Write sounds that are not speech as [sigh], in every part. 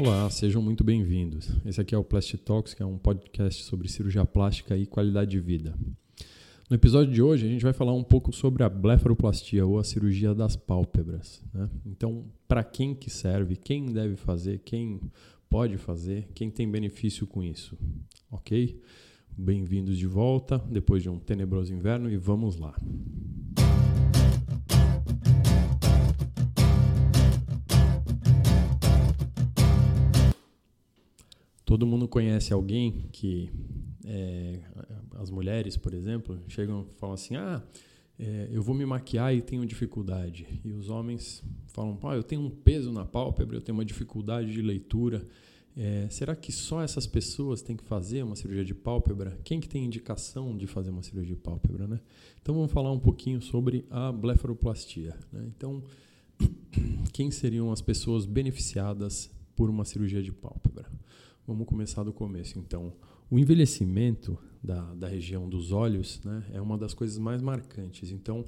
Olá, sejam muito bem-vindos. Esse aqui é o Plastic Talks, que é um podcast sobre cirurgia plástica e qualidade de vida. No episódio de hoje, a gente vai falar um pouco sobre a blefaroplastia ou a cirurgia das pálpebras. Né? Então, para quem que serve, quem deve fazer, quem pode fazer, quem tem benefício com isso, ok? Bem-vindos de volta depois de um tenebroso inverno e vamos lá. Todo mundo conhece alguém que é, as mulheres, por exemplo, chegam e falam assim: ah, é, eu vou me maquiar e tenho dificuldade. E os homens falam: pá, eu tenho um peso na pálpebra, eu tenho uma dificuldade de leitura. É, será que só essas pessoas têm que fazer uma cirurgia de pálpebra? Quem que tem indicação de fazer uma cirurgia de pálpebra, né? Então vamos falar um pouquinho sobre a blefaroplastia. Né? Então, [clears throat] quem seriam as pessoas beneficiadas por uma cirurgia de pálpebra? Vamos começar do começo. Então, o envelhecimento da, da região dos olhos né, é uma das coisas mais marcantes. Então,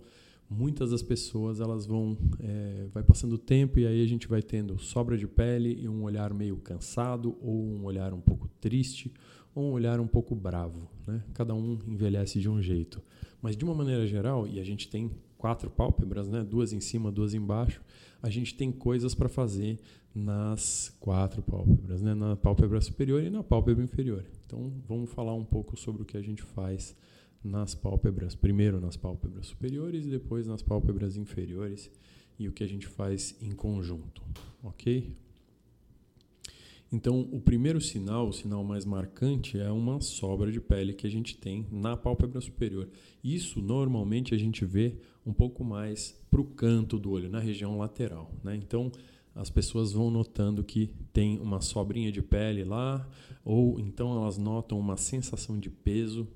muitas das pessoas elas vão é, vai passando o tempo e aí a gente vai tendo sobra de pele e um olhar meio cansado ou um olhar um pouco triste ou um olhar um pouco bravo né? cada um envelhece de um jeito mas de uma maneira geral e a gente tem quatro pálpebras né? Duas em cima duas embaixo. A gente tem coisas para fazer nas quatro pálpebras né? Na pálpebra superior e na pálpebra inferior. Então vamos falar um pouco sobre o que a gente faz nas pálpebras, primeiro nas pálpebras superiores e depois nas pálpebras inferiores e o que a gente faz em conjunto, ok? Então, o primeiro sinal, o sinal mais marcante, é uma sobra de pele que a gente tem na pálpebra superior. Isso normalmente a gente vê um pouco mais para o canto do olho, na região lateral. Né? Então, as pessoas vão notando que tem uma sobrinha de pele lá, ou então elas notam uma sensação de peso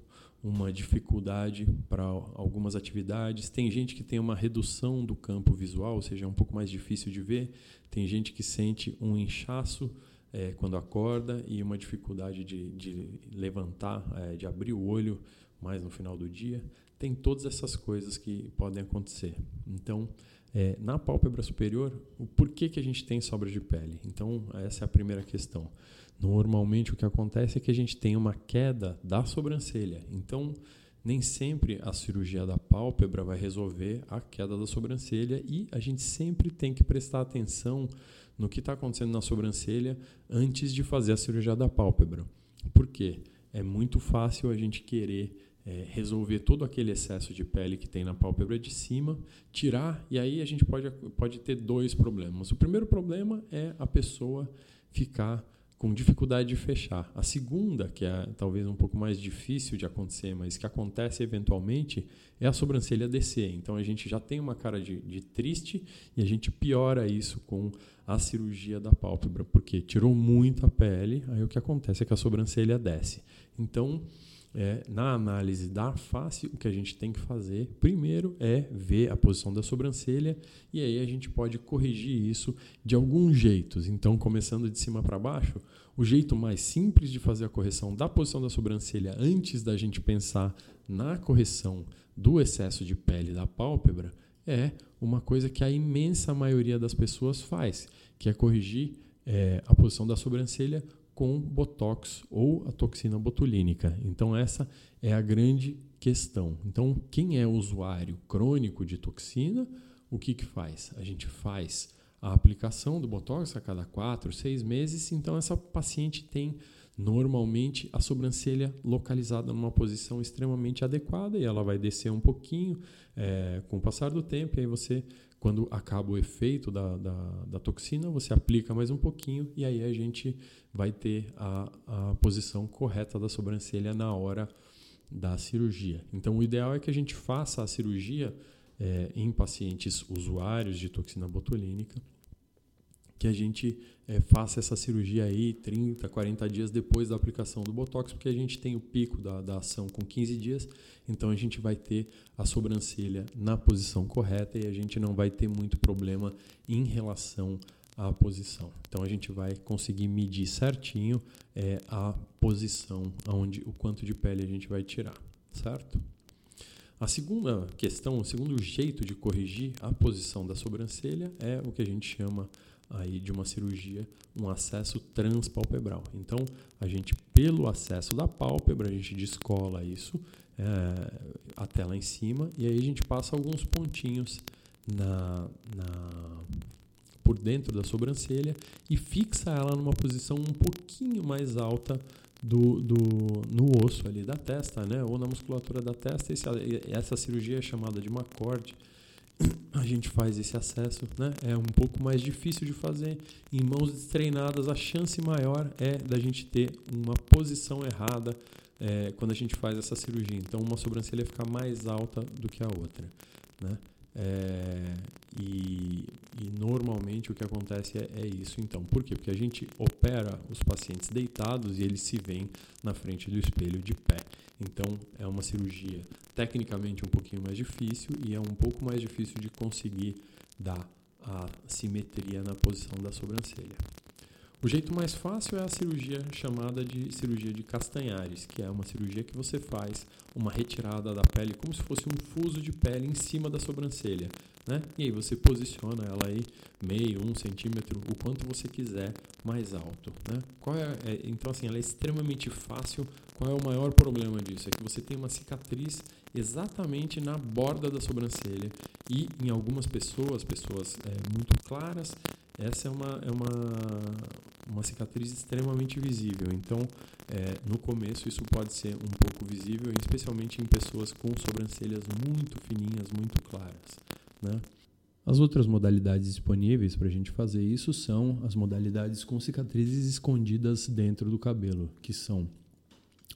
uma dificuldade para algumas atividades. Tem gente que tem uma redução do campo visual, ou seja, é um pouco mais difícil de ver. Tem gente que sente um inchaço é, quando acorda e uma dificuldade de, de levantar, é, de abrir o olho mais no final do dia. Tem todas essas coisas que podem acontecer. Então, é, na pálpebra superior, o porquê que a gente tem sobra de pele? Então, essa é a primeira questão. Normalmente o que acontece é que a gente tem uma queda da sobrancelha. Então, nem sempre a cirurgia da pálpebra vai resolver a queda da sobrancelha e a gente sempre tem que prestar atenção no que está acontecendo na sobrancelha antes de fazer a cirurgia da pálpebra. Por quê? É muito fácil a gente querer é, resolver todo aquele excesso de pele que tem na pálpebra de cima, tirar, e aí a gente pode, pode ter dois problemas. O primeiro problema é a pessoa ficar com dificuldade de fechar. A segunda, que é talvez um pouco mais difícil de acontecer, mas que acontece eventualmente, é a sobrancelha descer. Então a gente já tem uma cara de, de triste e a gente piora isso com a cirurgia da pálpebra, porque tirou muito a pele, aí o que acontece é que a sobrancelha desce. Então, é, na análise da face, o que a gente tem que fazer primeiro é ver a posição da sobrancelha e aí a gente pode corrigir isso de alguns jeitos. Então, começando de cima para baixo, o jeito mais simples de fazer a correção da posição da sobrancelha antes da gente pensar na correção do excesso de pele da pálpebra é uma coisa que a imensa maioria das pessoas faz, que é corrigir é, a posição da sobrancelha com botox ou a toxina botulínica. Então essa é a grande questão. Então quem é usuário crônico de toxina, o que que faz? A gente faz a aplicação do botox a cada quatro, seis meses. Então essa paciente tem normalmente a sobrancelha localizada numa posição extremamente adequada e ela vai descer um pouquinho é, com o passar do tempo. E aí você quando acaba o efeito da, da, da, toxina, você aplica mais um pouquinho e aí a gente vai ter a, a posição correta da sobrancelha na hora da cirurgia. Então, o ideal é que a gente faça a cirurgia é, em pacientes usuários de toxina botulínica que a gente é, faça essa cirurgia aí 30, 40 dias depois da aplicação do Botox, porque a gente tem o pico da, da ação com 15 dias, então a gente vai ter a sobrancelha na posição correta e a gente não vai ter muito problema em relação à posição. Então a gente vai conseguir medir certinho é, a posição, onde o quanto de pele a gente vai tirar, certo? A segunda questão, o segundo jeito de corrigir a posição da sobrancelha é o que a gente chama aí de uma cirurgia um acesso transpalpebral. Então, a gente, pelo acesso da pálpebra, a gente descola isso é, até lá em cima e aí a gente passa alguns pontinhos na, na, por dentro da sobrancelha e fixa ela numa posição um pouquinho mais alta do, do, no osso ali da testa, né? ou na musculatura da testa. Esse, essa cirurgia é chamada de McCord a gente faz esse acesso, né? É um pouco mais difícil de fazer. Em mãos treinadas, a chance maior é da gente ter uma posição errada é, quando a gente faz essa cirurgia. Então, uma sobrancelha fica mais alta do que a outra, né? É, e, e, normalmente o que acontece é, é, isso. Então, por quê? Porque a gente opera os pacientes deitados e eles se veem na frente do espelho de pé. Então, é uma cirurgia tecnicamente um pouquinho mais difícil e é um pouco mais difícil de conseguir dar a simetria na posição da sobrancelha. O jeito mais fácil é a cirurgia chamada de cirurgia de Castanhares, que é uma cirurgia que você faz uma retirada da pele como se fosse um fuso de pele em cima da sobrancelha. Né? E aí você posiciona ela aí meio, um centímetro, o quanto você quiser mais alto. Né? Qual é, é, então assim, ela é extremamente fácil. Qual é o maior problema disso? É que você tem uma cicatriz exatamente na borda da sobrancelha e em algumas pessoas, pessoas é, muito claras, essa é uma, é uma, uma cicatriz extremamente visível. Então, é, no começo, isso pode ser um pouco visível, especialmente em pessoas com sobrancelhas muito fininhas, muito claras. Né? As outras modalidades disponíveis para a gente fazer isso são as modalidades com cicatrizes escondidas dentro do cabelo, que são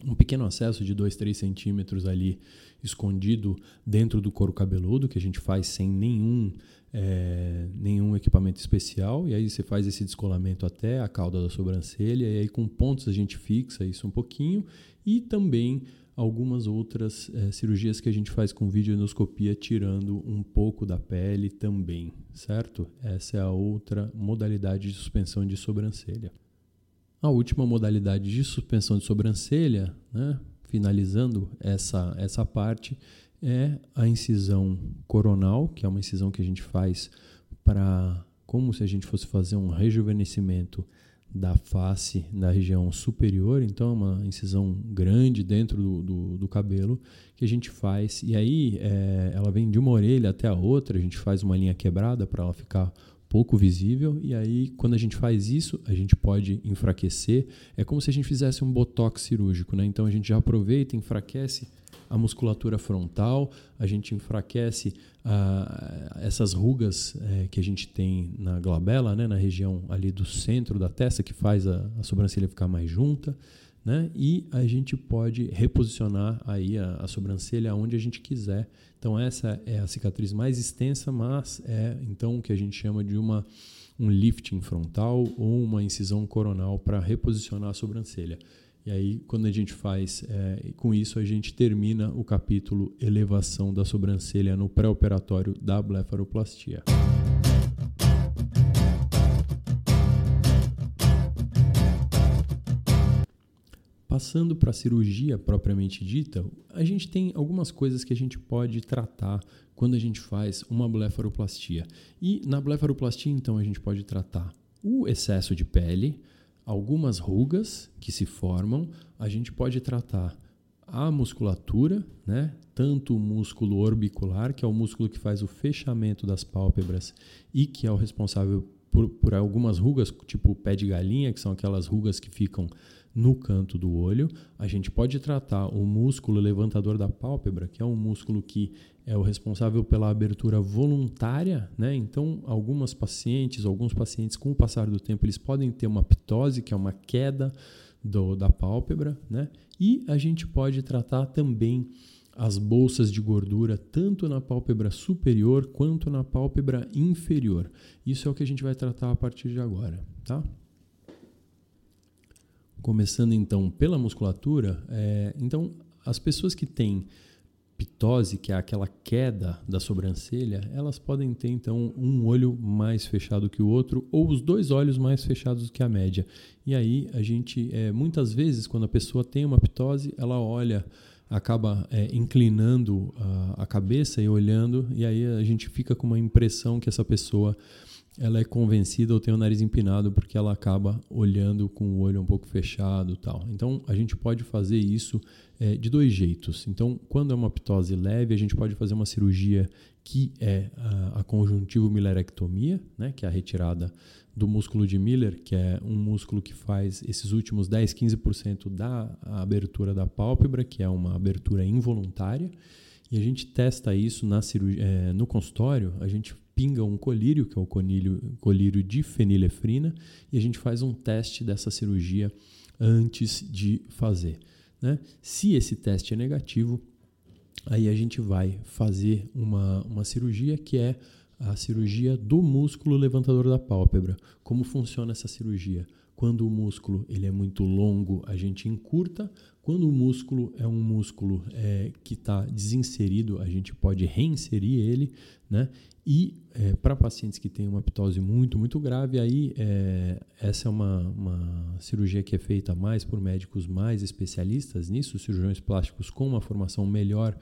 um pequeno acesso de 2, 3 centímetros ali escondido dentro do couro cabeludo, que a gente faz sem nenhum, é, nenhum equipamento especial, e aí você faz esse descolamento até a cauda da sobrancelha, e aí com pontos a gente fixa isso um pouquinho, e também algumas outras é, cirurgias que a gente faz com videoendoscopia, tirando um pouco da pele também, certo? Essa é a outra modalidade de suspensão de sobrancelha. A última modalidade de suspensão de sobrancelha, né, finalizando essa, essa parte, é a incisão coronal, que é uma incisão que a gente faz para como se a gente fosse fazer um rejuvenescimento da face da região superior, então é uma incisão grande dentro do, do, do cabelo que a gente faz, e aí é, ela vem de uma orelha até a outra, a gente faz uma linha quebrada para ela ficar pouco visível, e aí quando a gente faz isso, a gente pode enfraquecer. É como se a gente fizesse um botox cirúrgico, né? Então a gente já aproveita, enfraquece a musculatura frontal, a gente enfraquece uh, essas rugas uh, que a gente tem na glabela, né? na região ali do centro da testa, que faz a, a sobrancelha ficar mais junta né? E a gente pode reposicionar aí a, a, sobrancelha onde a gente quiser. Então essa é a cicatriz mais extensa, mas é então o que a gente chama de uma um lifting frontal ou uma incisão coronal para reposicionar a sobrancelha. E aí, quando a gente faz é, com isso, a gente termina o capítulo elevação da sobrancelha no pré-operatório da blefaroplastia. Passando para a cirurgia propriamente dita, a gente tem algumas coisas que a gente pode tratar quando a gente faz uma blefaroplastia. E na blefaroplastia, então, a gente pode tratar o excesso de pele, algumas rugas que se formam, a gente pode tratar a musculatura, né? tanto o músculo orbicular, que é o músculo que faz o fechamento das pálpebras e que é o responsável por, por algumas rugas, tipo o pé de galinha, que são aquelas rugas que ficam no canto do olho. A gente pode tratar o músculo levantador da pálpebra, que é um músculo que é o responsável pela abertura voluntária, né? Então, algumas pacientes, alguns pacientes, com o passar do tempo, eles podem ter uma ptose, que é uma queda do, da pálpebra, né? E a gente pode tratar também as bolsas de gordura tanto na pálpebra superior quanto na pálpebra inferior. Isso é o que a gente vai tratar a partir de agora, tá? Começando então pela musculatura, é, então as pessoas que têm pitose, que é aquela queda da sobrancelha, elas podem ter então um olho mais fechado que o outro ou os dois olhos mais fechados que a média. E aí a gente, é, muitas vezes, quando a pessoa tem uma pitose, ela olha, acaba é, inclinando a, a cabeça e olhando, e aí a gente fica com uma impressão que essa pessoa ela é convencida ou tem o nariz empinado porque ela acaba olhando com o olho um pouco fechado tal. Então a gente pode fazer isso é, de dois jeitos. Então, quando é uma ptose leve, a gente pode fazer uma cirurgia que é a, a conjuntivo-milerectomia, né, que é a retirada do músculo de Miller, que é um músculo que faz esses últimos 10, 15% da abertura da pálpebra, que é uma abertura involuntária. E a gente testa isso na cirurgia, é, no consultório, a gente pinga um colírio, que é o colírio, colírio de fenilefrina, e a gente faz um teste dessa cirurgia antes de fazer. Né? Se esse teste é negativo, aí a gente vai fazer uma, uma cirurgia que é a cirurgia do músculo levantador da pálpebra. Como funciona essa cirurgia? Quando o músculo ele é muito longo, a gente encurta. Quando o músculo é um músculo é, que está desinserido, a gente pode reinserir ele, né? E é, para pacientes que têm uma ptose muito, muito grave, aí é, essa é uma, uma cirurgia que é feita mais por médicos mais especialistas nisso, cirurgiões plásticos com uma formação melhor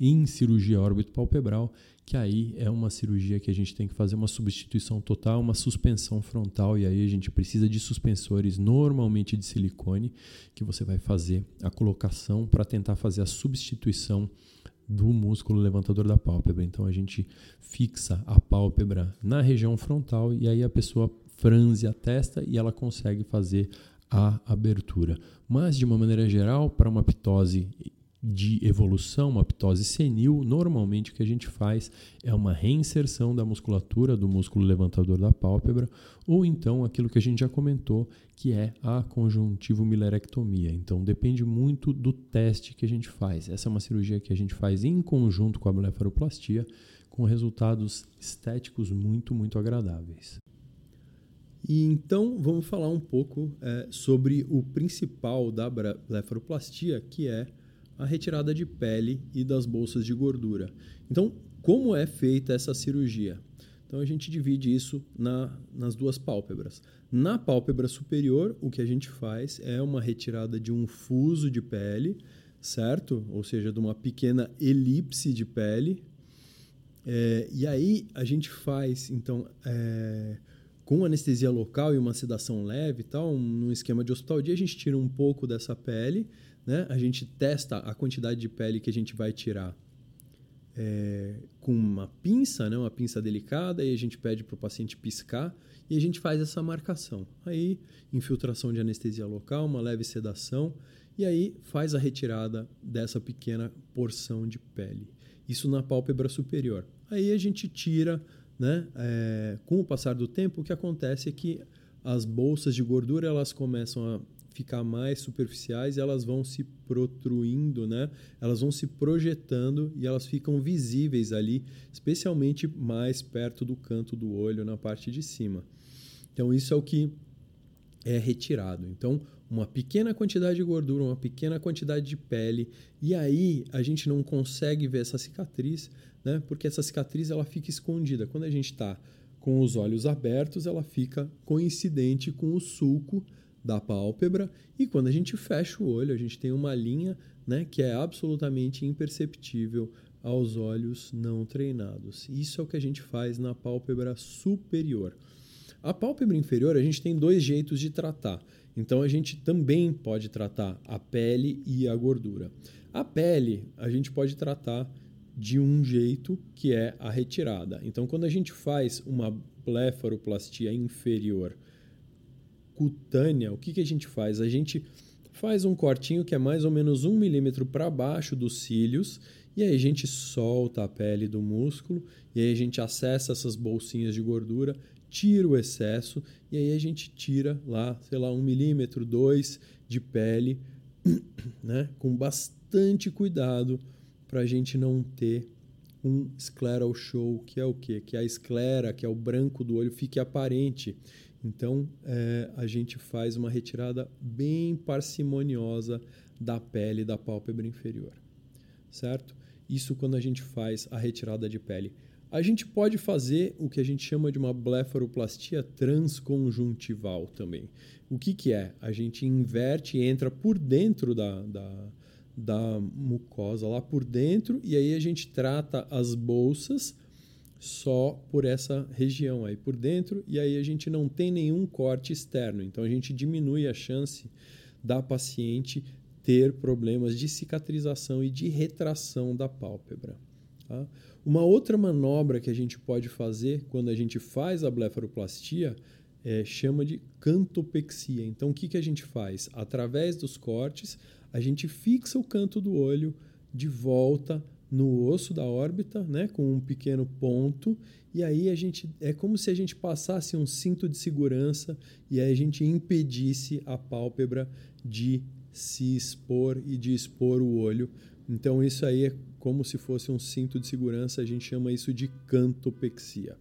em cirurgia órbito-palpebral, que aí é uma cirurgia que a gente tem que fazer uma substituição total, uma suspensão frontal, e aí a gente precisa de suspensores normalmente de silicone, que você vai fazer a colocação para tentar fazer a substituição do músculo levantador da pálpebra. Então a gente fixa a pálpebra na região frontal e aí a pessoa franze a testa e ela consegue fazer a abertura. Mas de uma maneira geral, para uma ptose de evolução, uma ptose senil, normalmente o que a gente faz é uma reinserção da musculatura do músculo levantador da pálpebra, ou então aquilo que a gente já comentou, que é a conjuntivo-milerectomia. Então depende muito do teste que a gente faz. Essa é uma cirurgia que a gente faz em conjunto com a blefaroplastia, com resultados estéticos muito, muito agradáveis. E então vamos falar um pouco é, sobre o principal da blefaroplastia, que é a retirada de pele e das bolsas de gordura. Então, como é feita essa cirurgia? Então, a gente divide isso na, nas duas pálpebras. Na pálpebra superior, o que a gente faz é uma retirada de um fuso de pele, certo? Ou seja, de uma pequena elipse de pele. É, e aí a gente faz, então, é, com anestesia local e uma sedação leve e tal, num esquema de hospital dia, a gente tira um pouco dessa pele né? A gente testa a quantidade de pele que a gente vai tirar é, com uma pinça, né? uma pinça delicada, e a gente pede para o paciente piscar e a gente faz essa marcação. Aí, infiltração de anestesia local, uma leve sedação, e aí faz a retirada dessa pequena porção de pele. Isso na pálpebra superior. Aí a gente tira, né? É, com o passar do tempo, o que acontece é que as bolsas de gordura elas começam a ficar mais superficiais, elas vão se protruindo, né? Elas vão se projetando e elas ficam visíveis ali, especialmente mais perto do canto do olho, na parte de cima. Então isso é o que é retirado. Então, uma pequena quantidade de gordura, uma pequena quantidade de pele, e aí a gente não consegue ver essa cicatriz, né? Porque essa cicatriz ela fica escondida. Quando a gente está com os olhos abertos, ela fica coincidente com o sulco da pálpebra e quando a gente fecha o olho, a gente tem uma linha né, que é absolutamente imperceptível aos olhos não treinados. Isso é o que a gente faz na pálpebra superior. A pálpebra inferior, a gente tem dois jeitos de tratar. Então, a gente também pode tratar a pele e a gordura. A pele, a gente pode tratar de um jeito que é a retirada. Então, quando a gente faz uma blefaroplastia inferior cutânea, o que, que a gente faz? A gente faz um cortinho que é mais ou menos um milímetro para baixo dos cílios e aí a gente solta a pele do músculo e aí a gente acessa essas bolsinhas de gordura, tira o excesso e aí a gente tira lá, sei lá, um milímetro, dois de pele, [coughs] né? Com bastante cuidado para a gente não ter um scleral show, que é o quê? Que a esclera, que é o branco do olho, fique aparente. Então, é, a gente faz uma retirada bem parcimoniosa da pele da pálpebra inferior, certo? Isso quando a gente faz a retirada de pele. A gente pode fazer o que a gente chama de uma blefaroplastia transconjuntival também. O que, que é? A gente inverte e entra por dentro da, da, da mucosa, lá por dentro, e aí a gente trata as bolsas só por essa região aí por dentro e aí a gente não tem nenhum corte externo. Então a gente diminui a chance da paciente ter problemas de cicatrização e de retração da pálpebra. Tá? Uma outra manobra que a gente pode fazer quando a gente faz a blefaroplastia é, chama de cantopexia. Então, o que, que a gente faz? Através dos cortes, a gente fixa o canto do olho de volta no osso da órbita, né, com um pequeno ponto, e aí a gente é como se a gente passasse um cinto de segurança e aí a gente impedisse a pálpebra de se expor e de expor o olho. Então isso aí é como se fosse um cinto de segurança, a gente chama isso de cantopexia.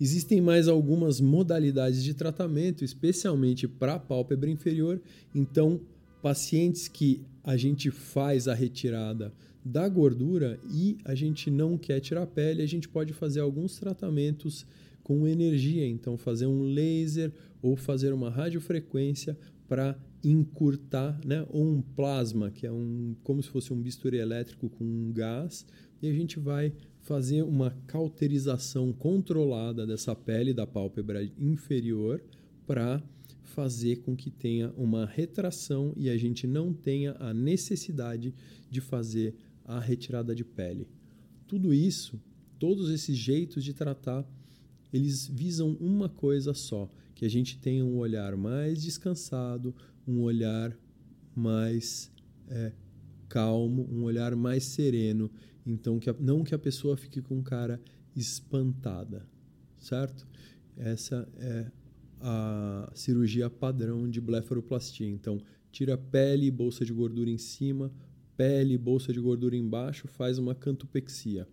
Existem mais algumas modalidades de tratamento, especialmente para a pálpebra inferior. Então, pacientes que a gente faz a retirada da gordura e a gente não quer tirar a pele, a gente pode fazer alguns tratamentos com energia, então fazer um laser ou fazer uma radiofrequência para encurtar, né, ou um plasma, que é um como se fosse um bisturi elétrico com um gás, e a gente vai fazer uma cauterização controlada dessa pele da pálpebra inferior para fazer com que tenha uma retração e a gente não tenha a necessidade de fazer a retirada de pele. Tudo isso, todos esses jeitos de tratar, eles visam uma coisa só, que a gente tenha um olhar mais descansado, um olhar mais é, calmo, um olhar mais sereno. Então, que a, não que a pessoa fique com cara espantada, certo? Essa é a cirurgia padrão de blefaroplastia. Então, tira pele e bolsa de gordura em cima, pele, bolsa de gordura embaixo, faz uma cantopexia.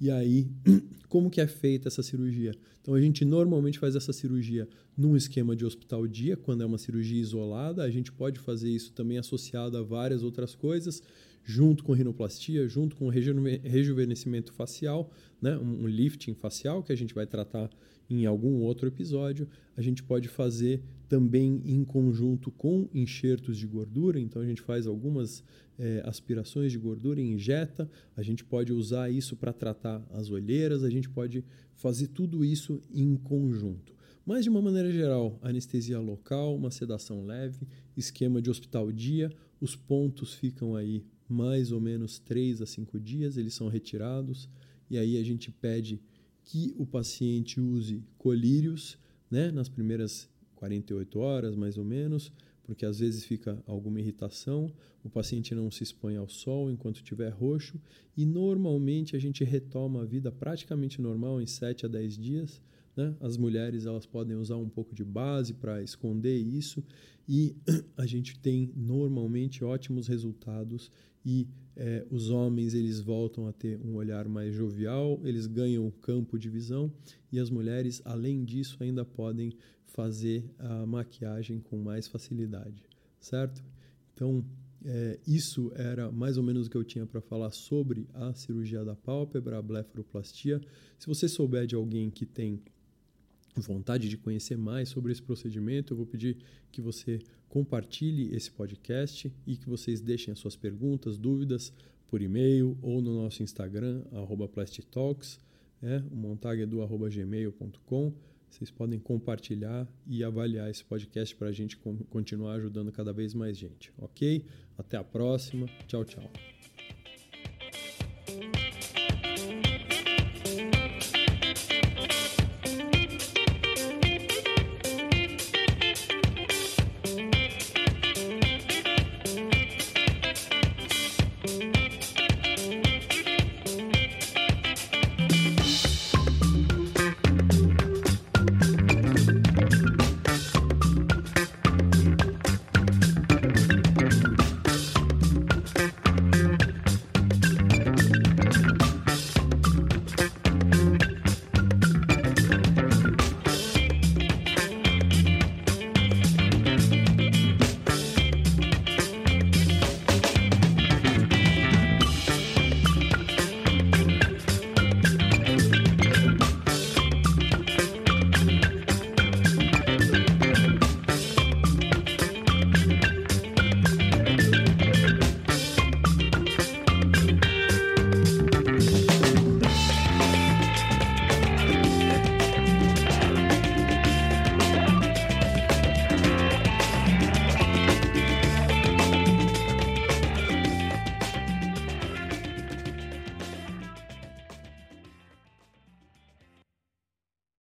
E aí, [clears throat] como que é feita essa cirurgia? Então a gente normalmente faz essa cirurgia num esquema de hospital dia, quando é uma cirurgia isolada. A gente pode fazer isso também associado a várias outras coisas, junto com rinoplastia, junto com rejuvenescimento facial, né? um lifting facial que a gente vai tratar em algum outro episódio. A gente pode fazer também em conjunto com enxertos de gordura, então a gente faz algumas é, aspirações de gordura e injeta, a gente pode usar isso para tratar as olheiras, a gente pode fazer tudo isso em conjunto. Mas, de uma maneira geral, anestesia local, uma sedação leve, esquema de hospital dia, os pontos ficam aí mais ou menos 3 a 5 dias, eles são retirados, e aí a gente pede que o paciente use colírios né, nas primeiras 48 horas, mais ou menos, porque às vezes fica alguma irritação, o paciente não se expõe ao sol enquanto estiver roxo e normalmente a gente retoma a vida praticamente normal em 7 a 10 dias. Né? As mulheres elas podem usar um pouco de base para esconder isso e [clears throat] a gente tem normalmente ótimos resultados e é, os homens eles voltam a ter um olhar mais jovial, eles ganham campo de visão e as mulheres além disso ainda podem fazer a maquiagem com mais facilidade, certo? Então, é, isso era mais ou menos o que eu tinha para falar sobre a cirurgia da pálpebra, a blefaroplastia. Se você souber de alguém que tem vontade de conhecer mais sobre esse procedimento, eu vou pedir que você compartilhe esse podcast e que vocês deixem as suas perguntas, dúvidas por e-mail ou no nosso Instagram, plastitalks, é, o montagedu.gmail.com. Vocês podem compartilhar e avaliar esse podcast para a gente continuar ajudando cada vez mais gente, ok? Até a próxima. Tchau, tchau.